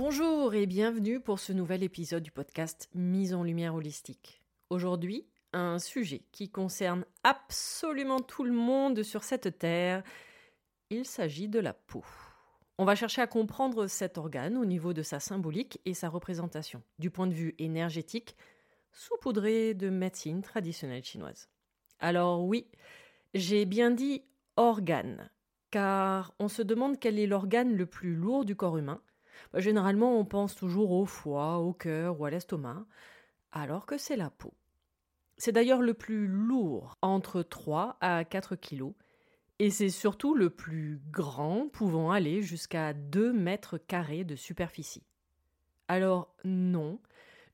Bonjour et bienvenue pour ce nouvel épisode du podcast Mise en lumière holistique. Aujourd'hui, un sujet qui concerne absolument tout le monde sur cette terre. Il s'agit de la peau. On va chercher à comprendre cet organe au niveau de sa symbolique et sa représentation, du point de vue énergétique, saupoudré de médecine traditionnelle chinoise. Alors oui, j'ai bien dit organe, car on se demande quel est l'organe le plus lourd du corps humain, bah, généralement, on pense toujours au foie, au cœur ou à l'estomac, alors que c'est la peau. C'est d'ailleurs le plus lourd, entre 3 à 4 kilos, et c'est surtout le plus grand, pouvant aller jusqu'à 2 mètres carrés de superficie. Alors non,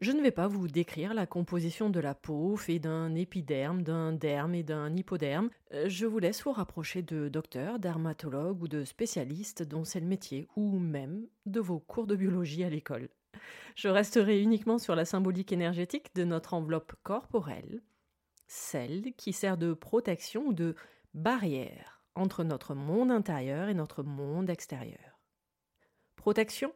je ne vais pas vous décrire la composition de la peau fait d'un épiderme, d'un derme et d'un hypoderme. Euh, je vous laisse vous rapprocher de docteurs, dermatologues ou de spécialistes dont c'est le métier, ou même de vos cours de biologie à l'école. Je resterai uniquement sur la symbolique énergétique de notre enveloppe corporelle, celle qui sert de protection ou de barrière entre notre monde intérieur et notre monde extérieur. Protection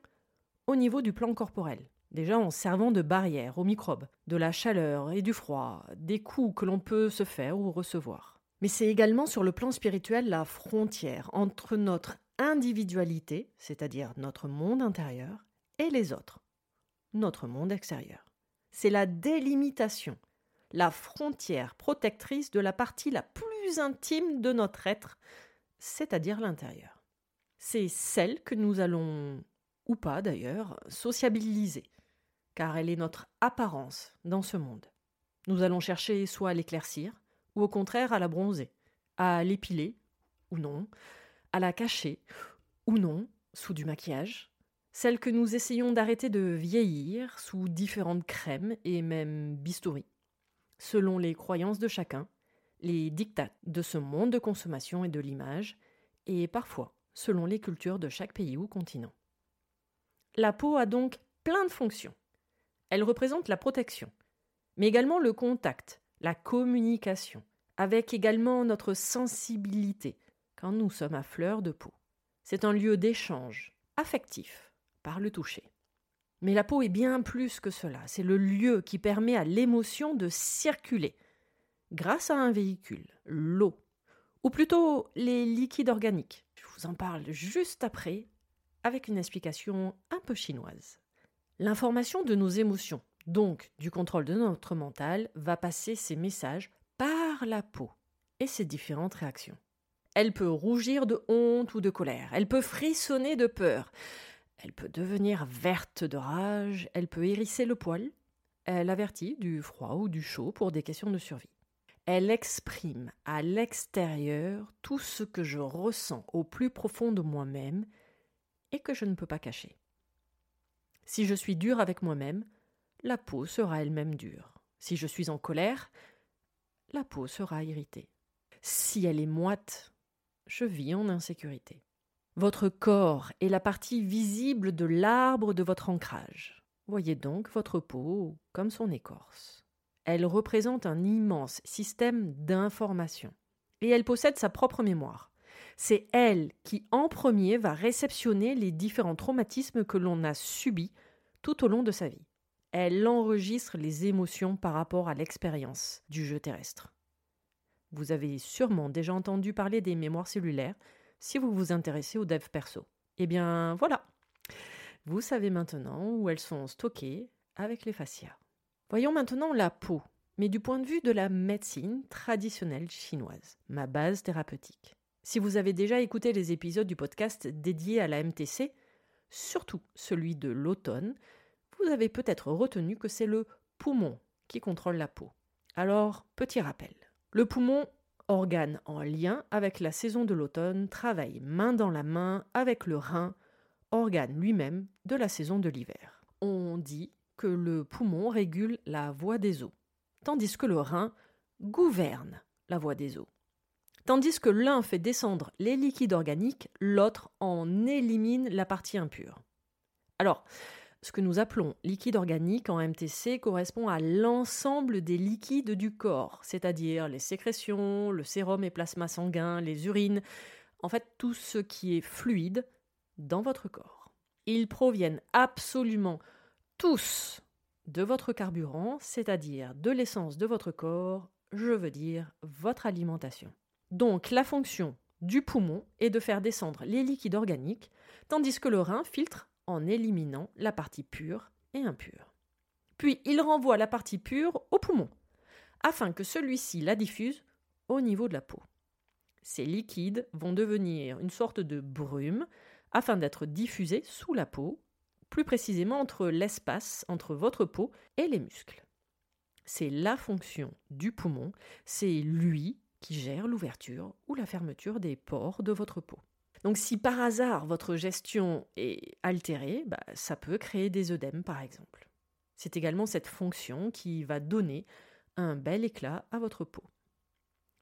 au niveau du plan corporel déjà en servant de barrière aux microbes, de la chaleur et du froid, des coups que l'on peut se faire ou recevoir. Mais c'est également sur le plan spirituel la frontière entre notre individualité, c'est-à-dire notre monde intérieur, et les autres, notre monde extérieur. C'est la délimitation, la frontière protectrice de la partie la plus intime de notre être, c'est-à-dire l'intérieur. C'est celle que nous allons, ou pas d'ailleurs, sociabiliser, car elle est notre apparence dans ce monde. Nous allons chercher soit à l'éclaircir, ou au contraire à la bronzer, à l'épiler, ou non, à la cacher, ou non, sous du maquillage, celle que nous essayons d'arrêter de vieillir sous différentes crèmes et même bistouris, selon les croyances de chacun, les dictats de ce monde de consommation et de l'image, et parfois selon les cultures de chaque pays ou continent. La peau a donc plein de fonctions. Elle représente la protection, mais également le contact, la communication, avec également notre sensibilité quand nous sommes à fleur de peau. C'est un lieu d'échange affectif par le toucher. Mais la peau est bien plus que cela, c'est le lieu qui permet à l'émotion de circuler grâce à un véhicule, l'eau, ou plutôt les liquides organiques. Je vous en parle juste après avec une explication un peu chinoise. L'information de nos émotions, donc du contrôle de notre mental, va passer ces messages par la peau et ses différentes réactions. Elle peut rougir de honte ou de colère, elle peut frissonner de peur, Elle peut devenir verte de rage, elle peut hérisser le poil, elle avertit du froid ou du chaud pour des questions de survie. Elle exprime à l'extérieur tout ce que je ressens au plus profond de moi-même et que je ne peux pas cacher. Si je suis dur avec moi-même, la peau sera elle-même dure. Si je suis en colère, la peau sera irritée. Si elle est moite, je vis en insécurité. Votre corps est la partie visible de l'arbre de votre ancrage. Voyez donc votre peau comme son écorce. Elle représente un immense système d'information. Et elle possède sa propre mémoire. C'est elle qui, en premier, va réceptionner les différents traumatismes que l'on a subis tout au long de sa vie. Elle enregistre les émotions par rapport à l'expérience du jeu terrestre. Vous avez sûrement déjà entendu parler des mémoires cellulaires si vous vous intéressez au dev perso. Eh bien voilà, vous savez maintenant où elles sont stockées avec les fascias. Voyons maintenant la peau, mais du point de vue de la médecine traditionnelle chinoise, ma base thérapeutique. Si vous avez déjà écouté les épisodes du podcast dédiés à la MTC, surtout celui de l'automne, vous avez peut-être retenu que c'est le poumon qui contrôle la peau. Alors, petit rappel. Le poumon, organe en lien avec la saison de l'automne, travaille main dans la main avec le rein, organe lui-même de la saison de l'hiver. On dit que le poumon régule la voie des eaux, tandis que le rein gouverne la voie des eaux. Tandis que l'un fait descendre les liquides organiques, l'autre en élimine la partie impure. Alors, ce que nous appelons liquide organique en MTC correspond à l'ensemble des liquides du corps, c'est-à-dire les sécrétions, le sérum et plasma sanguin, les urines, en fait tout ce qui est fluide dans votre corps. Ils proviennent absolument tous de votre carburant, c'est-à-dire de l'essence de votre corps, je veux dire votre alimentation. Donc la fonction du poumon est de faire descendre les liquides organiques, tandis que le rein filtre en éliminant la partie pure et impure. Puis il renvoie la partie pure au poumon, afin que celui-ci la diffuse au niveau de la peau. Ces liquides vont devenir une sorte de brume afin d'être diffusés sous la peau, plus précisément entre l'espace entre votre peau et les muscles. C'est la fonction du poumon, c'est lui qui gère l'ouverture ou la fermeture des pores de votre peau. Donc si par hasard votre gestion est altérée, bah, ça peut créer des œdèmes par exemple. C'est également cette fonction qui va donner un bel éclat à votre peau.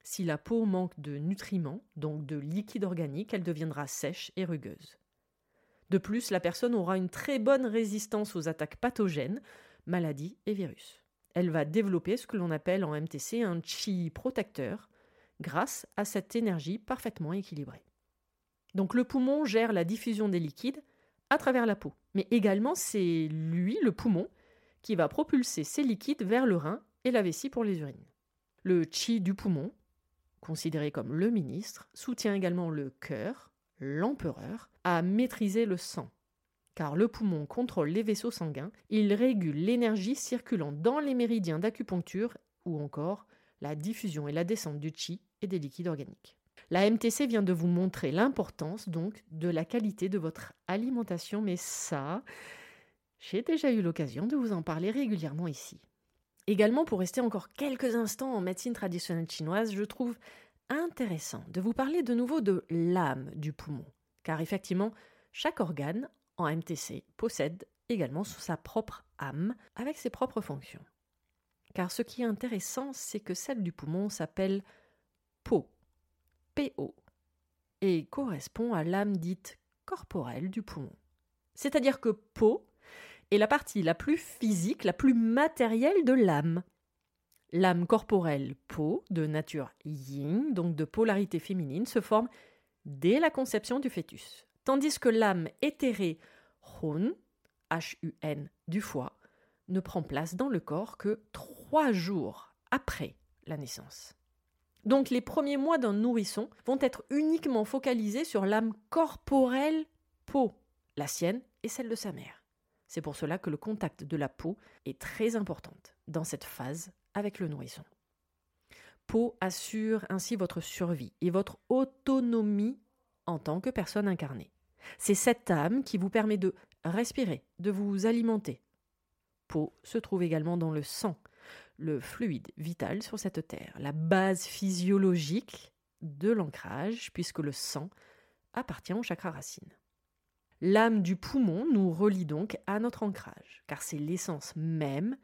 Si la peau manque de nutriments, donc de liquide organique, elle deviendra sèche et rugueuse. De plus, la personne aura une très bonne résistance aux attaques pathogènes, maladies et virus. Elle va développer ce que l'on appelle en MTC un chi protecteur, grâce à cette énergie parfaitement équilibrée. Donc le poumon gère la diffusion des liquides à travers la peau. Mais également, c'est lui, le poumon, qui va propulser ces liquides vers le rein et la vessie pour les urines. Le chi du poumon, considéré comme le ministre, soutient également le cœur, l'empereur, à maîtriser le sang. Car le poumon contrôle les vaisseaux sanguins, il régule l'énergie circulant dans les méridiens d'acupuncture ou encore la diffusion et la descente du chi et des liquides organiques. La MTC vient de vous montrer l'importance donc de la qualité de votre alimentation, mais ça, j'ai déjà eu l'occasion de vous en parler régulièrement ici. Également, pour rester encore quelques instants en médecine traditionnelle chinoise, je trouve intéressant de vous parler de nouveau de l'âme du poumon, car effectivement, chaque organe en MTC possède également sa propre âme avec ses propres fonctions. Car ce qui est intéressant, c'est que celle du poumon s'appelle peau PO et correspond à l'âme dite corporelle du poumon. C'est-à-dire que peau est la partie la plus physique, la plus matérielle de l'âme. L'âme corporelle peau, de nature yin, donc de polarité féminine, se forme dès la conception du fœtus, tandis que l'âme éthérée hun, H-U-N, du foie, ne prend place dans le corps que trois jours après la naissance. Donc les premiers mois d'un nourrisson vont être uniquement focalisés sur l'âme corporelle peau, la sienne et celle de sa mère. C'est pour cela que le contact de la peau est très important dans cette phase avec le nourrisson. Peau assure ainsi votre survie et votre autonomie en tant que personne incarnée. C'est cette âme qui vous permet de respirer, de vous alimenter. Peau se trouve également dans le sang, le fluide vital sur cette terre, la base physiologique de l'ancrage, puisque le sang appartient au chakra racine. L'âme du poumon nous relie donc à notre ancrage, car c'est l'essence même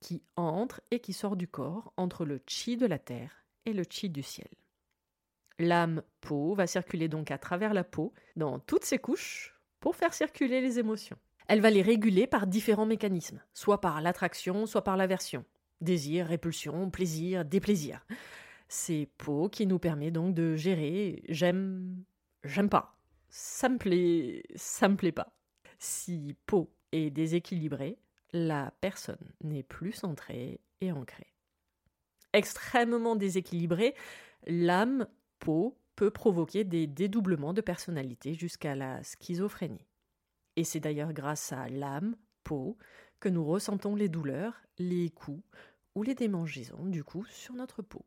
qui entre et qui sort du corps entre le chi de la terre et le chi du ciel. L'âme peau va circuler donc à travers la peau, dans toutes ses couches, pour faire circuler les émotions. Elle va les réguler par différents mécanismes, soit par l'attraction, soit par l'aversion. Désir, répulsion, plaisir, déplaisir. C'est peau qui nous permet donc de gérer j'aime, j'aime pas, ça me plaît, ça me plaît pas. Si peau est déséquilibrée, la personne n'est plus centrée et ancrée. Extrêmement déséquilibrée, l'âme peau peut provoquer des dédoublements de personnalité jusqu'à la schizophrénie. Et c'est d'ailleurs grâce à l'âme, peau, que nous ressentons les douleurs, les coups ou les démangeaisons du coup sur notre peau.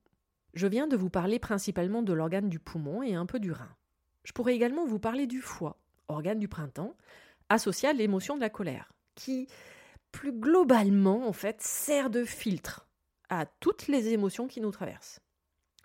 Je viens de vous parler principalement de l'organe du poumon et un peu du rein. Je pourrais également vous parler du foie, organe du printemps, associé à l'émotion de la colère, qui, plus globalement, en fait, sert de filtre à toutes les émotions qui nous traversent.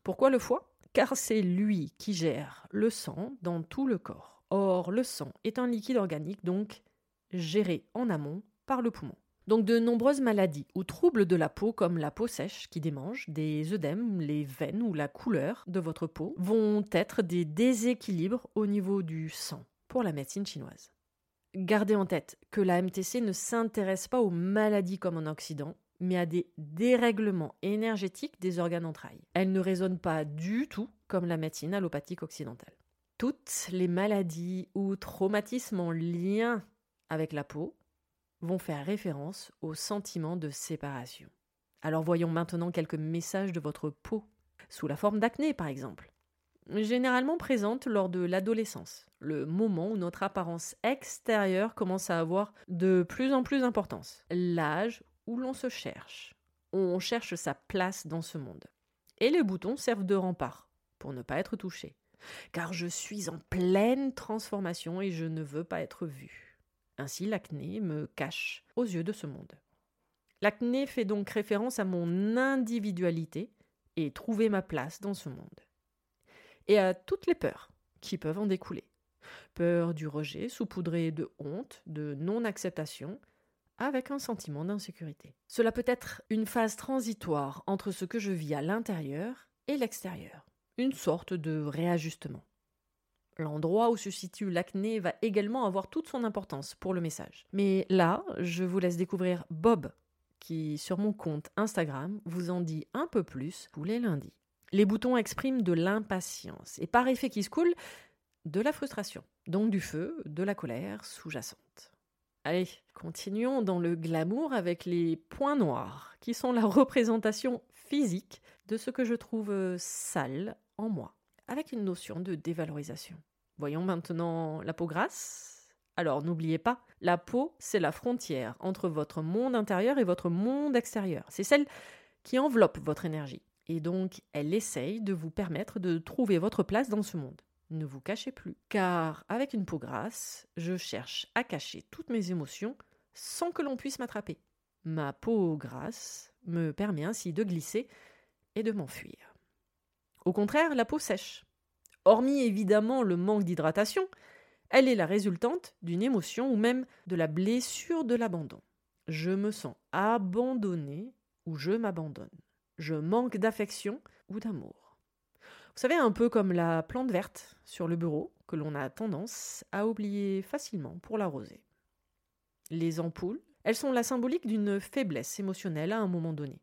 Pourquoi le foie? Car c'est lui qui gère le sang dans tout le corps. Or, le sang est un liquide organique, donc géré en amont par le poumon. Donc de nombreuses maladies ou troubles de la peau comme la peau sèche qui démange, des œdèmes, les veines ou la couleur de votre peau vont être des déséquilibres au niveau du sang pour la médecine chinoise. Gardez en tête que la MTC ne s'intéresse pas aux maladies comme en Occident, mais à des dérèglements énergétiques des organes entrailles. Elle ne résonne pas du tout comme la médecine allopathique occidentale toutes les maladies ou traumatismes en lien avec la peau vont faire référence au sentiment de séparation. Alors voyons maintenant quelques messages de votre peau, sous la forme d'acné par exemple. Généralement présente lors de l'adolescence, le moment où notre apparence extérieure commence à avoir de plus en plus d'importance, l'âge où l'on se cherche. On cherche sa place dans ce monde. Et les boutons servent de rempart pour ne pas être touché car je suis en pleine transformation et je ne veux pas être vue. Ainsi l'acné me cache aux yeux de ce monde. L'acné fait donc référence à mon individualité et trouver ma place dans ce monde. Et à toutes les peurs qui peuvent en découler. Peur du rejet saupoudré de honte, de non-acceptation, avec un sentiment d'insécurité. Cela peut être une phase transitoire entre ce que je vis à l'intérieur et l'extérieur une sorte de réajustement. L'endroit où se situe l'acné va également avoir toute son importance pour le message. Mais là, je vous laisse découvrir Bob, qui sur mon compte Instagram vous en dit un peu plus tous les lundis. Les boutons expriment de l'impatience et par effet qui se coule, de la frustration, donc du feu, de la colère sous-jacente. Allez, continuons dans le glamour avec les points noirs, qui sont la représentation physique de ce que je trouve sale en moi, avec une notion de dévalorisation. Voyons maintenant la peau grasse. Alors n'oubliez pas, la peau, c'est la frontière entre votre monde intérieur et votre monde extérieur. C'est celle qui enveloppe votre énergie. Et donc, elle essaye de vous permettre de trouver votre place dans ce monde. Ne vous cachez plus. Car avec une peau grasse, je cherche à cacher toutes mes émotions sans que l'on puisse m'attraper. Ma peau grasse me permet ainsi de glisser et de m'enfuir. Au contraire, la peau sèche. Hormis évidemment le manque d'hydratation, elle est la résultante d'une émotion ou même de la blessure de l'abandon. Je me sens abandonné ou je m'abandonne. Je manque d'affection ou d'amour. Vous savez, un peu comme la plante verte sur le bureau que l'on a tendance à oublier facilement pour l'arroser. Les ampoules, elles sont la symbolique d'une faiblesse émotionnelle à un moment donné.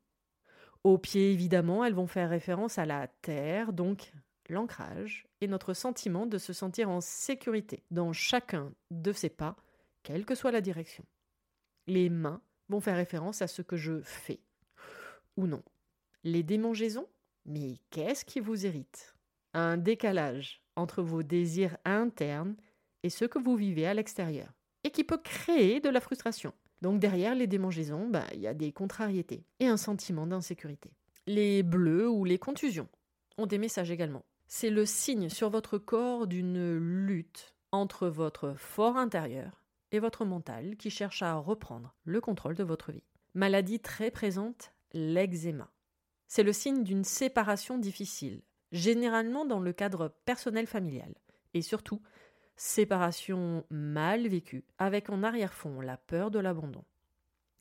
Au pied, évidemment, elles vont faire référence à la terre, donc l'ancrage, et notre sentiment de se sentir en sécurité dans chacun de ses pas, quelle que soit la direction. Les mains vont faire référence à ce que je fais, ou non. Les démangeaisons? Mais qu'est-ce qui vous irrite? Un décalage entre vos désirs internes et ce que vous vivez à l'extérieur, et qui peut créer de la frustration. Donc derrière les démangeaisons, bah, il y a des contrariétés et un sentiment d'insécurité. Les bleus ou les contusions ont des messages également. C'est le signe sur votre corps d'une lutte entre votre fort intérieur et votre mental qui cherche à reprendre le contrôle de votre vie. Maladie très présente, l'eczéma. C'est le signe d'une séparation difficile, généralement dans le cadre personnel familial, et surtout séparation mal vécue, avec en arrière-fond la peur de l'abandon.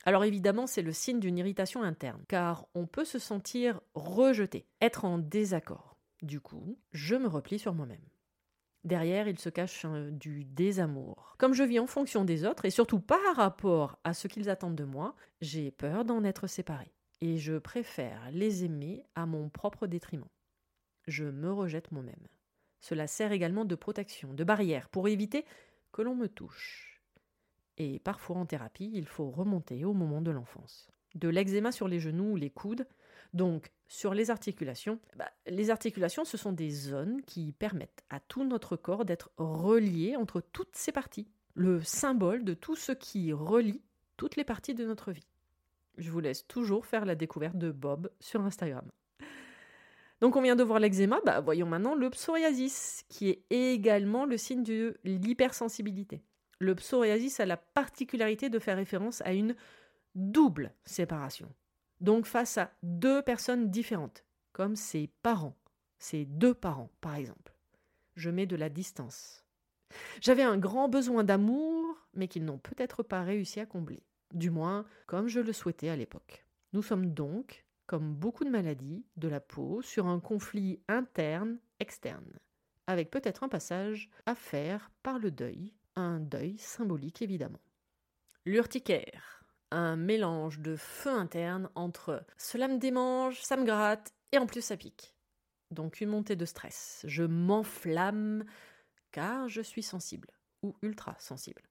Alors évidemment, c'est le signe d'une irritation interne, car on peut se sentir rejeté, être en désaccord. Du coup, je me replie sur moi-même. Derrière, il se cache du désamour. Comme je vis en fonction des autres, et surtout par rapport à ce qu'ils attendent de moi, j'ai peur d'en être séparé. Et je préfère les aimer à mon propre détriment. Je me rejette moi-même. Cela sert également de protection, de barrière, pour éviter que l'on me touche. Et parfois en thérapie, il faut remonter au moment de l'enfance. De l'eczéma sur les genoux ou les coudes, donc sur les articulations, bah, les articulations, ce sont des zones qui permettent à tout notre corps d'être relié entre toutes ces parties, le symbole de tout ce qui relie toutes les parties de notre vie. Je vous laisse toujours faire la découverte de Bob sur Instagram. Donc on vient de voir l'eczéma, bah voyons maintenant le psoriasis, qui est également le signe de l'hypersensibilité. Le psoriasis a la particularité de faire référence à une double séparation. Donc face à deux personnes différentes, comme ses parents, ses deux parents par exemple. Je mets de la distance. J'avais un grand besoin d'amour, mais qu'ils n'ont peut-être pas réussi à combler. Du moins, comme je le souhaitais à l'époque. Nous sommes donc, comme beaucoup de maladies de la peau, sur un conflit interne-externe, avec peut-être un passage à faire par le deuil, un deuil symbolique évidemment. L'urticaire un mélange de feu interne entre cela me démange, ça me gratte et en plus ça pique. Donc une montée de stress. Je m'enflamme car je suis sensible ou ultra sensible.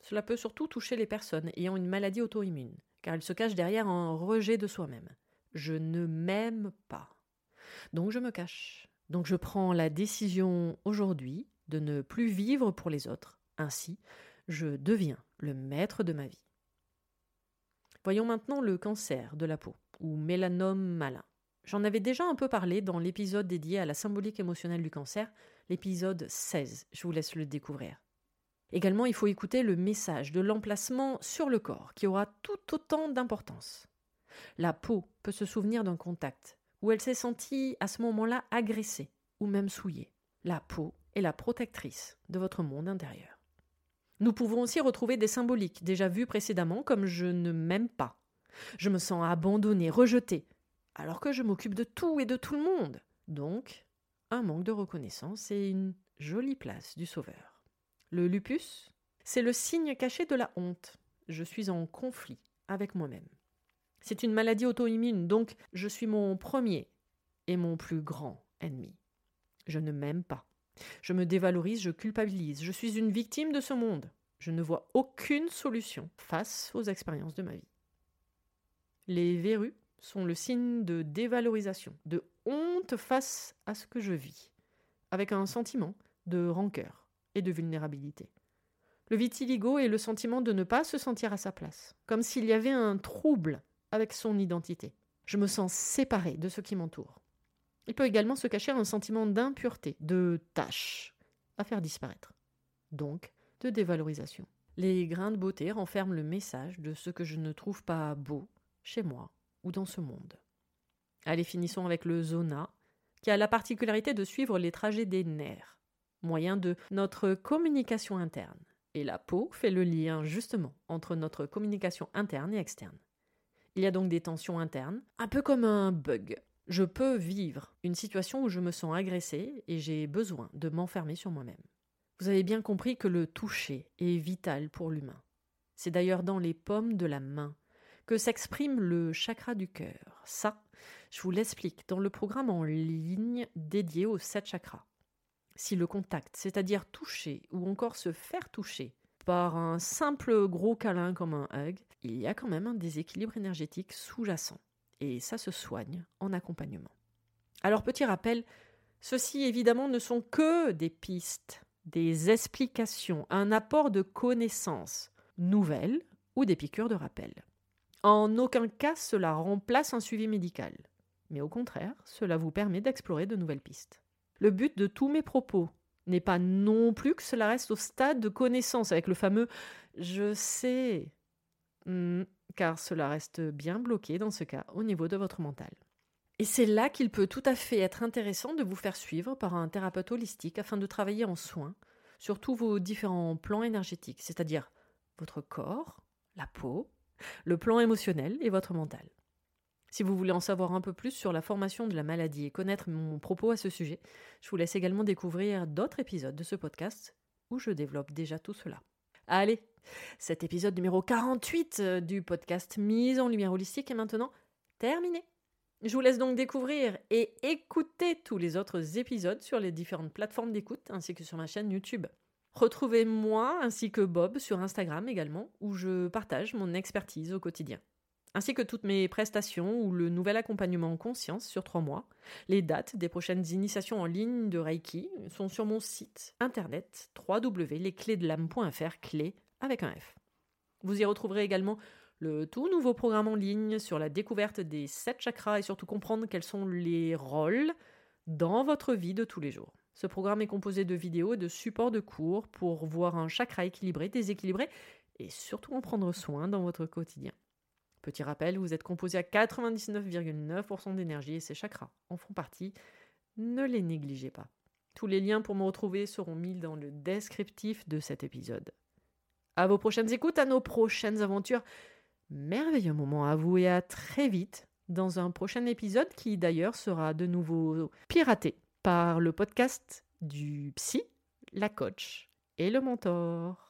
Cela peut surtout toucher les personnes ayant une maladie auto-immune, car elles se cachent derrière un rejet de soi-même. Je ne m'aime pas. Donc je me cache. Donc je prends la décision aujourd'hui de ne plus vivre pour les autres. Ainsi, je deviens le maître de ma vie. Voyons maintenant le cancer de la peau, ou mélanome malin. J'en avais déjà un peu parlé dans l'épisode dédié à la symbolique émotionnelle du cancer, l'épisode 16. Je vous laisse le découvrir. Également, il faut écouter le message de l'emplacement sur le corps, qui aura tout autant d'importance. La peau peut se souvenir d'un contact, où elle s'est sentie à ce moment-là agressée, ou même souillée. La peau est la protectrice de votre monde intérieur. Nous pouvons aussi retrouver des symboliques déjà vus précédemment comme je ne m'aime pas. Je me sens abandonné, rejeté, alors que je m'occupe de tout et de tout le monde. Donc, un manque de reconnaissance et une jolie place du sauveur. Le lupus, c'est le signe caché de la honte. Je suis en conflit avec moi-même. C'est une maladie auto-immune, donc je suis mon premier et mon plus grand ennemi. Je ne m'aime pas. Je me dévalorise, je culpabilise, je suis une victime de ce monde. Je ne vois aucune solution face aux expériences de ma vie. Les verrues sont le signe de dévalorisation, de honte face à ce que je vis, avec un sentiment de rancœur et de vulnérabilité. Le vitiligo est le sentiment de ne pas se sentir à sa place, comme s'il y avait un trouble avec son identité. Je me sens séparé de ce qui m'entoure. Il peut également se cacher un sentiment d'impureté, de tâche à faire disparaître. Donc, de dévalorisation. Les grains de beauté renferment le message de ce que je ne trouve pas beau chez moi ou dans ce monde. Allez, finissons avec le zona, qui a la particularité de suivre les trajets des nerfs, moyen de notre communication interne. Et la peau fait le lien justement entre notre communication interne et externe. Il y a donc des tensions internes, un peu comme un bug je peux vivre une situation où je me sens agressée et j'ai besoin de m'enfermer sur moi-même. Vous avez bien compris que le toucher est vital pour l'humain. C'est d'ailleurs dans les pommes de la main que s'exprime le chakra du cœur. Ça, je vous l'explique dans le programme en ligne dédié aux sept chakras. Si le contact, c'est-à-dire toucher ou encore se faire toucher par un simple gros câlin comme un hug, il y a quand même un déséquilibre énergétique sous-jacent et ça se soigne en accompagnement. Alors petit rappel, ceci évidemment ne sont que des pistes, des explications, un apport de connaissances nouvelles ou des piqûres de rappel. En aucun cas cela remplace un suivi médical, mais au contraire, cela vous permet d'explorer de nouvelles pistes. Le but de tous mes propos n'est pas non plus que cela reste au stade de connaissance avec le fameux je sais, hmm, car cela reste bien bloqué dans ce cas au niveau de votre mental. Et c'est là qu'il peut tout à fait être intéressant de vous faire suivre par un thérapeute holistique afin de travailler en soins sur tous vos différents plans énergétiques, c'est-à-dire votre corps, la peau, le plan émotionnel et votre mental. Si vous voulez en savoir un peu plus sur la formation de la maladie et connaître mon propos à ce sujet, je vous laisse également découvrir d'autres épisodes de ce podcast où je développe déjà tout cela. Allez, cet épisode numéro 48 euh, du podcast Mise en lumière holistique est maintenant terminé. Je vous laisse donc découvrir et écouter tous les autres épisodes sur les différentes plateformes d'écoute ainsi que sur ma chaîne YouTube. Retrouvez moi ainsi que Bob sur Instagram également où je partage mon expertise au quotidien ainsi que toutes mes prestations ou le nouvel accompagnement en conscience sur trois mois. Les dates des prochaines initiations en ligne de Reiki sont sur mon site internet www.lesclésdelame.fr, clé avec un F. Vous y retrouverez également le tout nouveau programme en ligne sur la découverte des sept chakras et surtout comprendre quels sont les rôles dans votre vie de tous les jours. Ce programme est composé de vidéos et de supports de cours pour voir un chakra équilibré, déséquilibré et surtout en prendre soin dans votre quotidien. Petit rappel, vous êtes composé à 99,9% d'énergie et ces chakras en font partie. Ne les négligez pas. Tous les liens pour me retrouver seront mis dans le descriptif de cet épisode. À vos prochaines écoutes, à nos prochaines aventures. Merveilleux moment à vous et à très vite dans un prochain épisode qui d'ailleurs sera de nouveau piraté par le podcast du psy, la coach et le mentor.